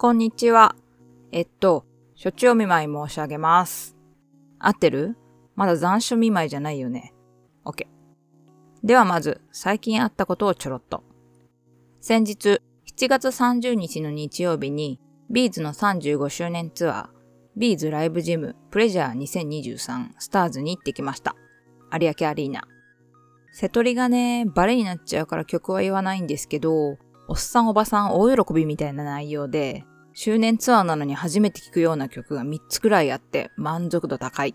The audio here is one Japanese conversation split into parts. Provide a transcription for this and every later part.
こんにちは。えっと、処置お見舞い申し上げます。合ってる？まだ残暑見舞いじゃないよね。OK。ではまず、最近あったことをちょろっと。先日、7月30日の日曜日に、ビーズの35周年ツアー、ビーズライブジムプレジャー2023スターズに行ってきました。有明アリーナ。瀬戸りがね、バレになっちゃうから曲は言わないんですけど、おっさんおばさん大喜びみたいな内容で、周年ツアーなのに初めて聴くような曲が3つくらいあって満足度高い。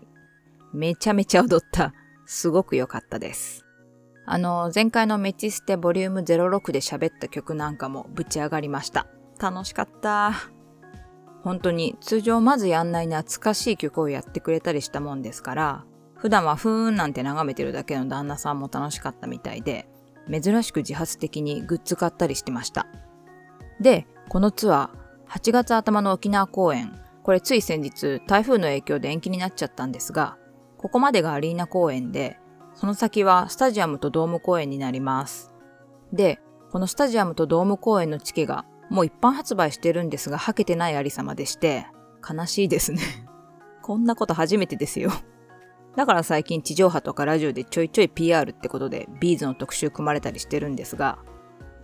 めちゃめちゃ踊った。すごく良かったです。あの、前回のメチステボリューム06で喋った曲なんかもぶち上がりました。楽しかった。本当に通常まずやんない懐かしい曲をやってくれたりしたもんですから、普段はふーんなんて眺めてるだけの旦那さんも楽しかったみたいで、珍しく自発的にグッズ買ったりしてました。で、このツアー、8月頭の沖縄公演、これつい先日台風の影響で延期になっちゃったんですが、ここまでがアリーナ公演で、その先はスタジアムとドーム公演になります。で、このスタジアムとドーム公演のチケがもう一般発売してるんですが、はけてないありさまでして、悲しいですね。こんなこと初めてですよ。だから最近地上波とかラジオでちょいちょい PR ってことでビーズの特集組まれたりしてるんですが、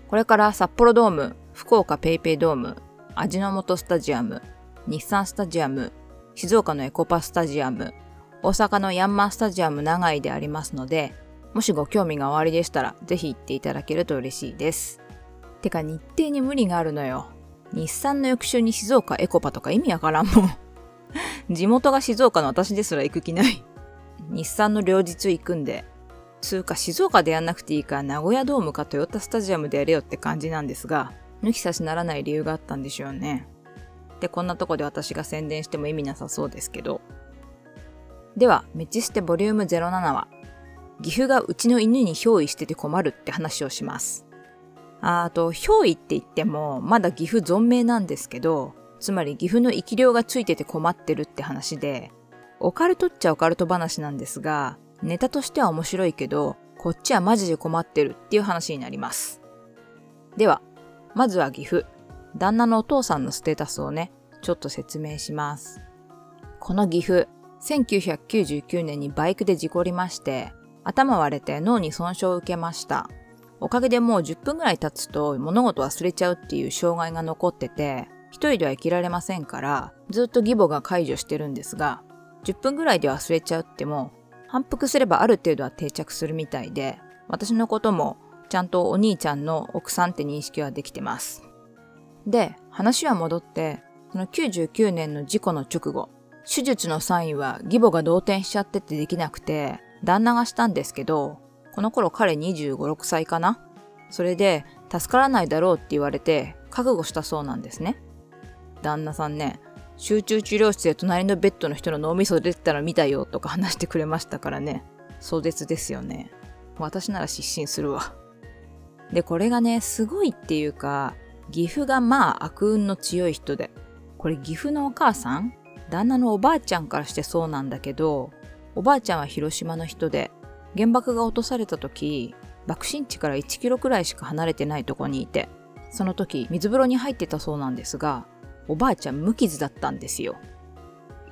これから札幌ドーム、福岡ペイペイドーム、味の素スタジアム、日産スタジアム、静岡のエコパスタジアム、大阪のヤンマースタジアム長井でありますので、もしご興味がおありでしたら、ぜひ行っていただけると嬉しいです。てか日程に無理があるのよ。日産の翌週に静岡エコパとか意味わからんもん。地元が静岡の私ですら行く気ない。日産の両日行くんで、つうか静岡でやんなくていいから名古屋ドームかトヨタスタジアムでやれよって感じなんですが、抜き差しならない理由があったんでしょうね。で、こんなとこで私が宣伝しても意味なさそうですけど。では、メチステボリューム07は、岐阜がうちの犬に憑依してて困るって話をします。ああと、憑依って言っても、まだ岐阜存命なんですけど、つまり岐阜の生き量がついてて困ってるって話で、オカルトっちゃオカルト話なんですが、ネタとしては面白いけど、こっちはマジで困ってるっていう話になります。では、まずは岐阜。旦那のお父さんのステータスをね、ちょっと説明します。この岐阜、1999年にバイクで事故りまして、頭割れて脳に損傷を受けました。おかげでもう10分ぐらい経つと物事忘れちゃうっていう障害が残ってて、一人では生きられませんから、ずっと義母が解除してるんですが、10分ぐらいで忘れちゃうっても、反復すればある程度は定着するみたいで、私のこともちゃんとお兄ちゃんの奥さんって認識はできてます。で、話は戻って、その99年の事故の直後、手術のサインは義母が動転しちゃっててできなくて、旦那がしたんですけど、この頃彼25、6歳かなそれで、助からないだろうって言われて、覚悟したそうなんですね。旦那さんね、集中治療室で隣のベッドの人の脳みそ出てたら見たよとか話してくれましたからね。壮絶ですよね。私なら失神するわ。で、これがね、すごいっていうか、岐阜がまあ悪運の強い人で。これ岐阜のお母さん？旦那のおばあちゃんからしてそうなんだけど、おばあちゃんは広島の人で、原爆が落とされた時、爆心地から1キロくらいしか離れてないとこにいて、その時水風呂に入ってたそうなんですが、おばあちゃん無傷だったんですよ。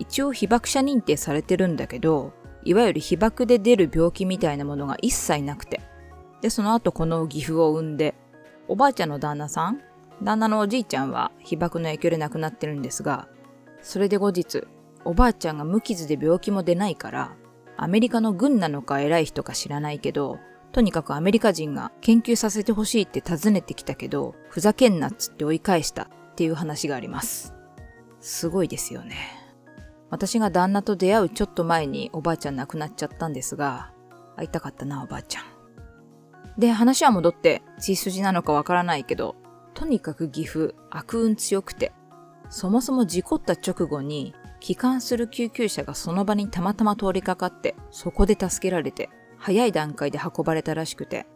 一応被爆者認定されてるんだけど、いわゆる被爆で出る病気みたいなものが一切なくて。で、その後この岐阜を産んで、おばあちゃんの旦那さん旦那のおじいちゃんは被爆の影響で亡くなってるんですが、それで後日、おばあちゃんが無傷で病気も出ないから、アメリカの軍なのか偉い人か知らないけど、とにかくアメリカ人が研究させてほしいって尋ねてきたけど、ふざけんなっつって追い返したっていう話があります。すごいですよね。私が旦那と出会うちょっと前におばあちゃん亡くなっちゃったんですが、会いたかったなおばあちゃん。で、話は戻って、血筋なのかわからないけど、とにかく岐阜、悪運強くて、そもそも事故った直後に、帰還する救急車がその場にたまたま通りかかって、そこで助けられて、早い段階で運ばれたらしくて。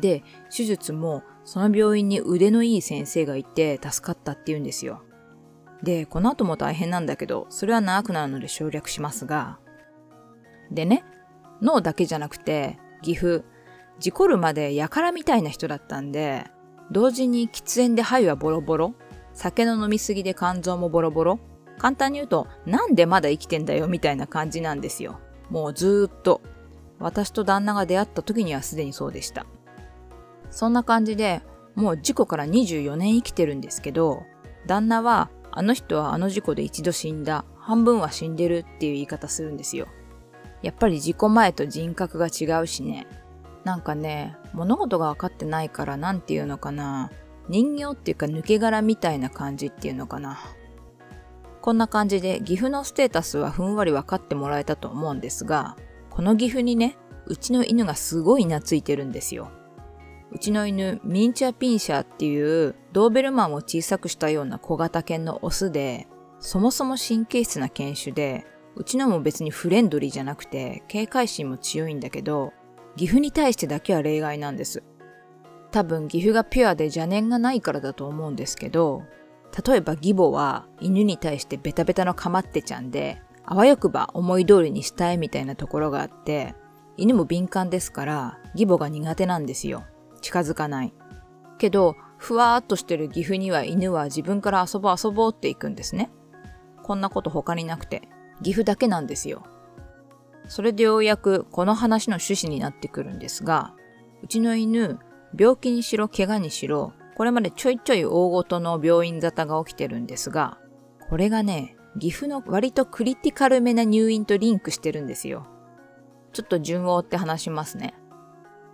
で、手術もその病院に腕のいい先生がいて助かったって言うんですよ。で、この後も大変なんだけど、それは長くなるので省略しますが。でね、脳だけじゃなくて、岐阜、事故るまでやからみたいな人だったんで、同時に喫煙で肺はボロボロ、酒の飲みすぎで肝臓もボロボロ。簡単に言うと、なんでまだ生きてんだよみたいな感じなんですよ。もうずーっと。私と旦那が出会った時にはすでにそうでした。そんな感じで、もう事故から24年生きてるんですけど、旦那は、あの人はあの事故で一度死んだ、半分は死んでるっていう言い方するんですよ。やっぱり事故前と人格が違うしね。なんかね、物事が分かってないからなんていうのかな。人形っていうか抜け殻みたいな感じっていうのかな。こんな感じで岐阜のステータスはふんわり分かってもらえたと思うんですが、この岐阜にね、うちの犬がすごい懐いてるんですよ。うちの犬、ミンチュアピンシャーっていうドーベルマンを小さくしたような小型犬のオスで、そもそも神経質な犬種で、うちのも別にフレンドリーじゃなくて警戒心も強いんだけど、岐阜に対してだけは例外なんです。多分岐阜がピュアで邪念がないからだと思うんですけど、例えば義母は犬に対してベタベタのかまってちゃんで、あわよくば思い通りにしたいみたいなところがあって、犬も敏感ですから義母が苦手なんですよ。近づかない。けど、ふわーっとしてる岐阜には犬は自分から遊ぼう遊ぼうって行くんですね。こんなこと他になくて、岐阜だけなんですよ。それでようやくこの話の趣旨になってくるんですが、うちの犬、病気にしろ怪我にしろ、これまでちょいちょい大ごとの病院沙汰が起きてるんですが、これがね、岐阜の割とクリティカルめな入院とリンクしてるんですよ。ちょっと順を追って話しますね。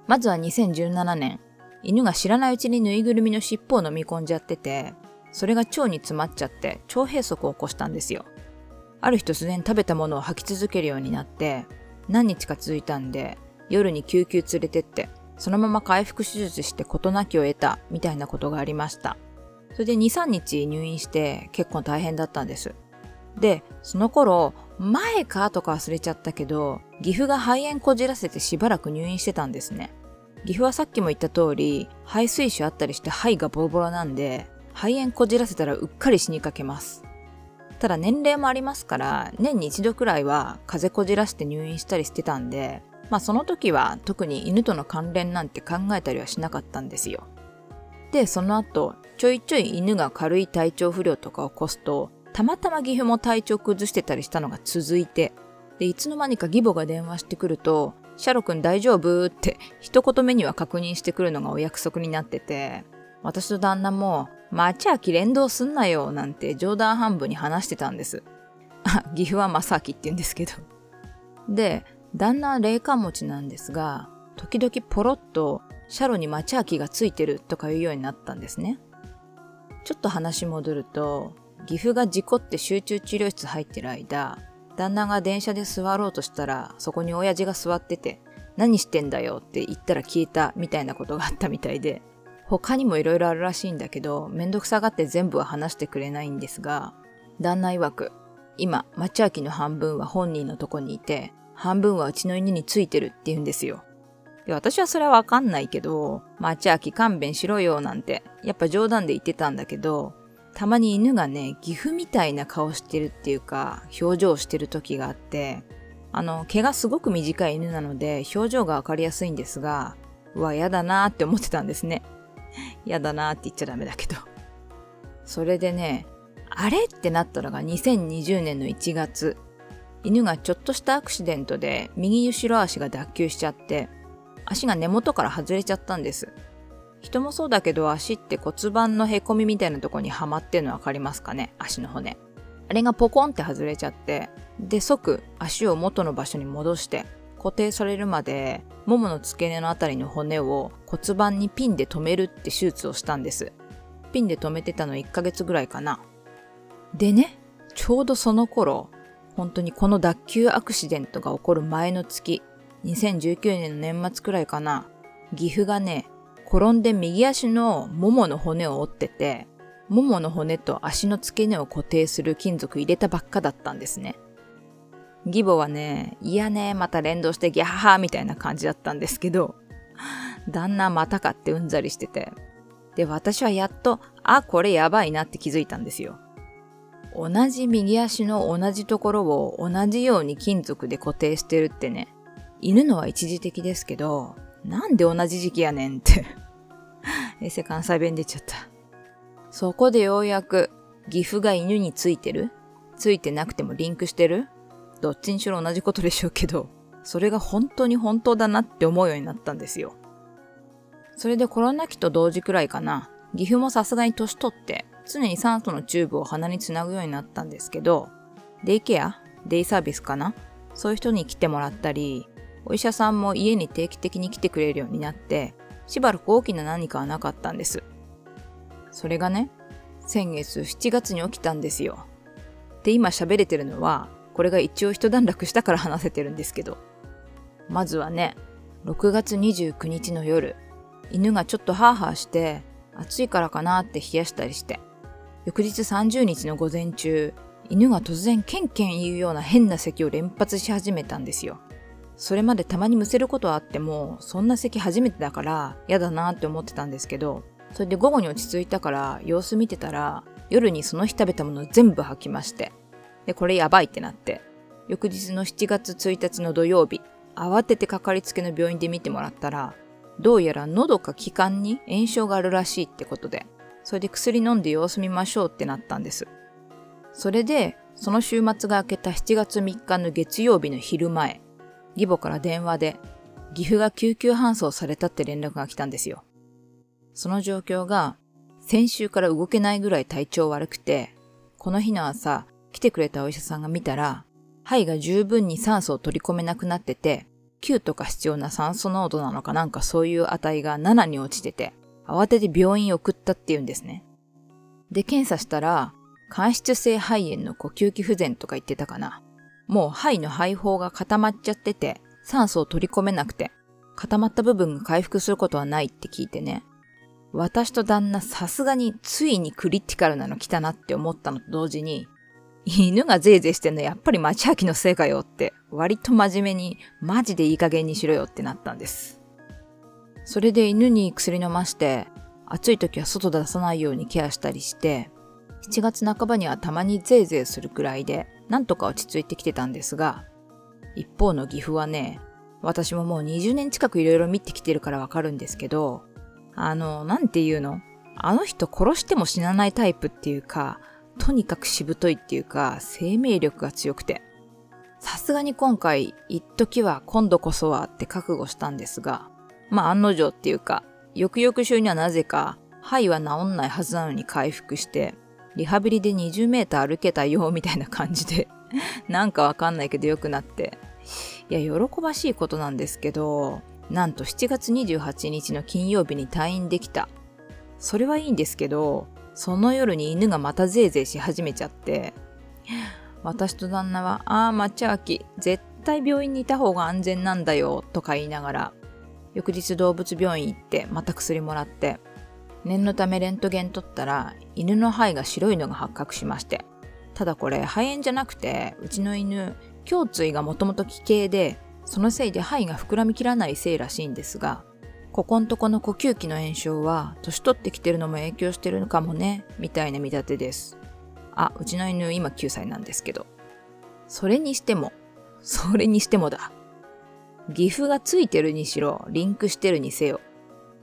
まずは2017年、犬が知らないうちにぬいぐるみの尻尾を飲み込んじゃってて、それが腸に詰まっちゃって腸閉塞を起こしたんですよ。ある日突然食べたものを吐き続けるようになって、何日か続いたんで、夜に救急連れてって、そのまま回復手術して事なきを得た、みたいなことがありました。それで2、3日入院して結構大変だったんです。で、その頃、前か？とか忘れちゃったけど、岐阜が肺炎こじらせてしばらく入院してたんですね。岐阜はさっきも言った通り、肺水腫あったりして肺がボロボロなんで、肺炎こじらせたらうっかり死にかけます。ただ年齢もありますから、年に一度くらいは風邪こじらして入院したりしてたんで、まあその時は特に犬との関連なんて考えたりはしなかったんですよ。で、その後、ちょいちょい犬が軽い体調不良とかを起こすと、たまたま岐阜も体調崩してたりしたのが続いて、で、いつの間にか義母が電話してくると、シャロ君大丈夫って一言目には確認してくるのがお約束になってて、私と旦那も、町秋連動すんなよなんて冗談半分に話してたんです。あ、岐阜は正明って言うんですけど。で、旦那は霊感持ちなんですが、時々ポロッとシャロに町秋がついてるとか言うようになったんですね。ちょっと話戻ると、岐阜が事故って集中治療室入ってる間、旦那が電車で座ろうとしたら、そこに親父が座ってて、何してんだよって言ったら消えたみたいなことがあったみたいで、他にも色々あるらしいんだけど、めんどくさがって全部は話してくれないんですが、旦那曰く、今、町明の半分は本人のとこにいて、半分はうちの犬についてるって言うんですよ。で、私はそれはわかんないけど、町明勘弁しろよなんて、やっぱ冗談で言ってたんだけど、たまに犬がね、岐阜みたいな顔してるっていうか、表情してる時があって、あの、毛がすごく短い犬なので、表情がわかりやすいんですが、うわ、やだなーって思ってたんですね。やだなーって言っちゃダメだけど。それでね、あれってなったのが2020年の1月。犬がちょっとしたアクシデントで右後ろ足が脱臼しちゃって、足が根元から外れちゃったんです。人もそうだけど足って骨盤のへこみみたいなとこにはまってるのわかりますかね？足の骨。あれがポコンって外れちゃって、で即足を元の場所に戻して固定されるまで、ももの付け根のあたりの骨を骨盤にピンで留めるって手術をしたんです。ピンで留めてたの1ヶ月ぐらいかな。でね、ちょうどその頃、本当にこの脱臼アクシデントが起こる前の月、2019年の年末くらいかな、岐阜がね、転んで右足のももの骨を折ってて、ももの骨と足の付け根を固定する金属入れたばっかだったんですね。義母はね、いやね、また連動してギャハハみたいな感じだったんですけど、旦那またかってうんざりしてて。で、私はやっと、あ、これやばいなって気づいたんですよ。同じ右足の同じところを同じように金属で固定してるってね、犬のは一時的ですけど、なんで同じ時期やねんって。衛星関西弁出ちゃった。そこでようやく岐阜が犬についてる？ついてなくてもリンクしてる？どっちにしろ同じことでしょうけど、それが本当に本当だなって思うようになったんですよ。それでコロナ期と同時くらいかな、岐阜もさすがに年取って常に酸素のチューブを鼻につなぐようになったんですけど、デイケア？デイサービスかな？そういう人に来てもらったり、お医者さんも家に定期的に来てくれるようになって、しばらく大きな何かはなかったんです。それがね、先月7月に起きたんですよ。で、今喋れてるのは、これが一応一段落したから話せてるんですけど。まずはね、6月29日の夜、犬がちょっとハーハーして、暑いからかなって冷やしたりして、翌日30日の午前中、犬が突然ケンケン言うような変な咳を連発し始めたんですよ。それまでたまにむせることはあっても、そんな咳初めてだから嫌だなって思ってたんですけど、それで午後に落ち着いたから様子見てたら、夜にその日食べたもの全部吐きまして。で、これやばいってなって。翌日の7月1日の土曜日、慌ててかかりつけの病院で見てもらったら、どうやら喉か気管に炎症があるらしいってことで、それで薬飲んで様子見ましょうってなったんです。それで、その週末が明けた7月3日の月曜日の昼前、義母から電話で、岐阜が救急搬送されたって連絡が来たんですよ。その状況が、先週から動けないぐらい体調悪くて、この日の朝、来てくれたお医者さんが見たら、肺が十分に酸素を取り込めなくなってて、9とか必要な酸素濃度なのかなんかそういう値が7に落ちてて、慌てて病院送ったっていうんですね。で、検査したら、間質性肺炎の呼吸器不全とか言ってたかな。もう肺の肺胞が固まっちゃってて、酸素を取り込めなくて、固まった部分が回復することはないって聞いてね。私と旦那さすがについにクリティカルなの来たなって思ったのと同時に、犬がぜいぜいしてんのやっぱり町明のせいかよって割と真面目にマジでいい加減にしろよってなったんです。それで犬に薬飲まして暑い時は外出さないようにケアしたりして7月半ばにはたまにぜいぜいするくらいでなんとか落ち着いてきてたんですが一方の岐阜はね私ももう20年近くいろいろ見てきてるからわかるんですけどあの、なんていうの？あの人殺しても死なないタイプっていうかとにかくしぶといっていうか、生命力が強くて。さすがに今回、一時は今度こそはって覚悟したんですが、まあ案の定っていうか、翌々週にはなぜか、肺は治んないはずなのに回復して、リハビリで20メーター歩けたよ、みたいな感じで、なんかわかんないけど良くなって。いや、喜ばしいことなんですけど、なんと7月28日の金曜日に退院できた。それはいいんですけど、その夜に犬がまたぜいぜいし始めちゃって、私と旦那は、ああ、抹茶秋、絶対病院にいた方が安全なんだよ、とか言いながら、翌日動物病院行ってまた薬もらって、念のためレントゲン取ったら、犬の肺が白いのが発覚しまして。ただこれ、肺炎じゃなくて、うちの犬、胸椎がもともと奇形で、そのせいで肺が膨らみきらないせいらしいんですが、ここんとこの呼吸器の炎症は、年取ってきてるのも影響してるのかもね、みたいな見立てです。あ、うちの犬今9歳なんですけど。それにしても、それにしてもだ。岐阜がついてるにしろ、リンクしてるにせよ。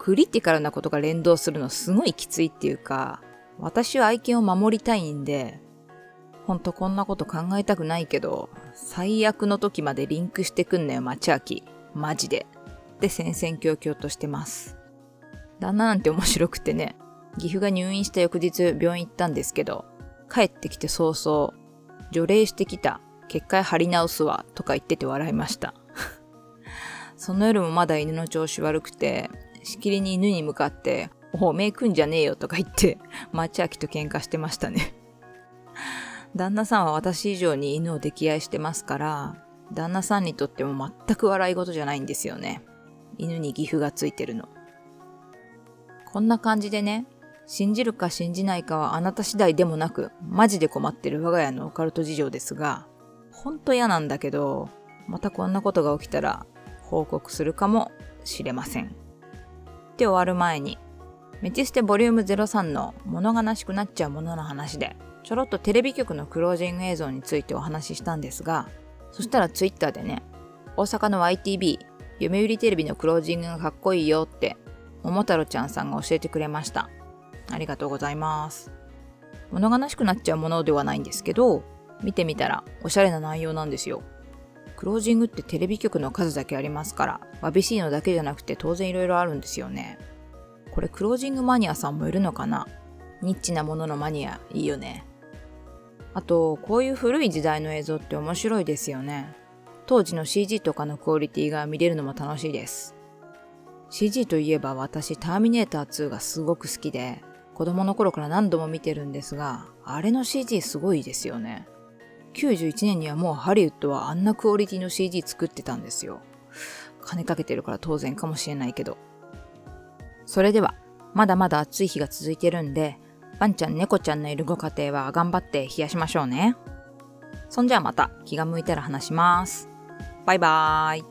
クリティカルなことが連動するのすごいきついっていうか、私は愛犬を守りたいんで、ほんとこんなこと考えたくないけど、最悪の時までリンクしてくんなよ、町秋。マジで。って戦々恐々としてます。旦那なんて面白くてね、岐阜が入院した翌日病院行ったんですけど、帰ってきて早々、除霊してきた、結界張り直すわ、とか言ってて笑いました。その夜もまだ犬の調子悪くて、しきりに犬に向かって、おめえくんじゃねえよとか言って、町秋と喧嘩してましたね。旦那さんは私以上に犬を溺愛してますから、旦那さんにとっても全く笑い事じゃないんですよね。犬に岐阜がついてるの。こんな感じでね、信じるか信じないかはあなた次第でもなく、マジで困ってる我が家のオカルト事情ですが、ほんと嫌なんだけど、またこんなことが起きたら報告するかもしれません。って終わる前に、メチステボリューム03の物悲しくなっちゃうものの話で、ちょろっとテレビ局のクロージング映像についてお話ししたんですが、そしたらツイッターでね、大阪の YTB 読売テレビのクロージングがかっこいいよって、桃太郎ちゃんさんが教えてくれました。ありがとうございます。物悲しくなっちゃうものではないんですけど、見てみたらおしゃれな内容なんですよ。クロージングってテレビ局の数だけありますから、わびしいのだけじゃなくて当然色々あるんですよね。これクロージングマニアさんもいるのかな？ニッチなもののマニア、いいよね。あと、こういう古い時代の映像って面白いですよね。当時の CG とかのクオリティが見れるのも楽しいです。CG といえば私、ターミネーター2がすごく好きで、子供の頃から何度も見てるんですが、あれの CG すごいですよね。91年にはもうハリウッドはあんなクオリティの CG 作ってたんですよ。金かけてるから当然かもしれないけど。それでは、まだまだ暑い日が続いてるんで、ワンちゃん猫ちゃんのいるご家庭は頑張って冷やしましょうね。そんじゃあまた気が向いたら話します。バイバーイ。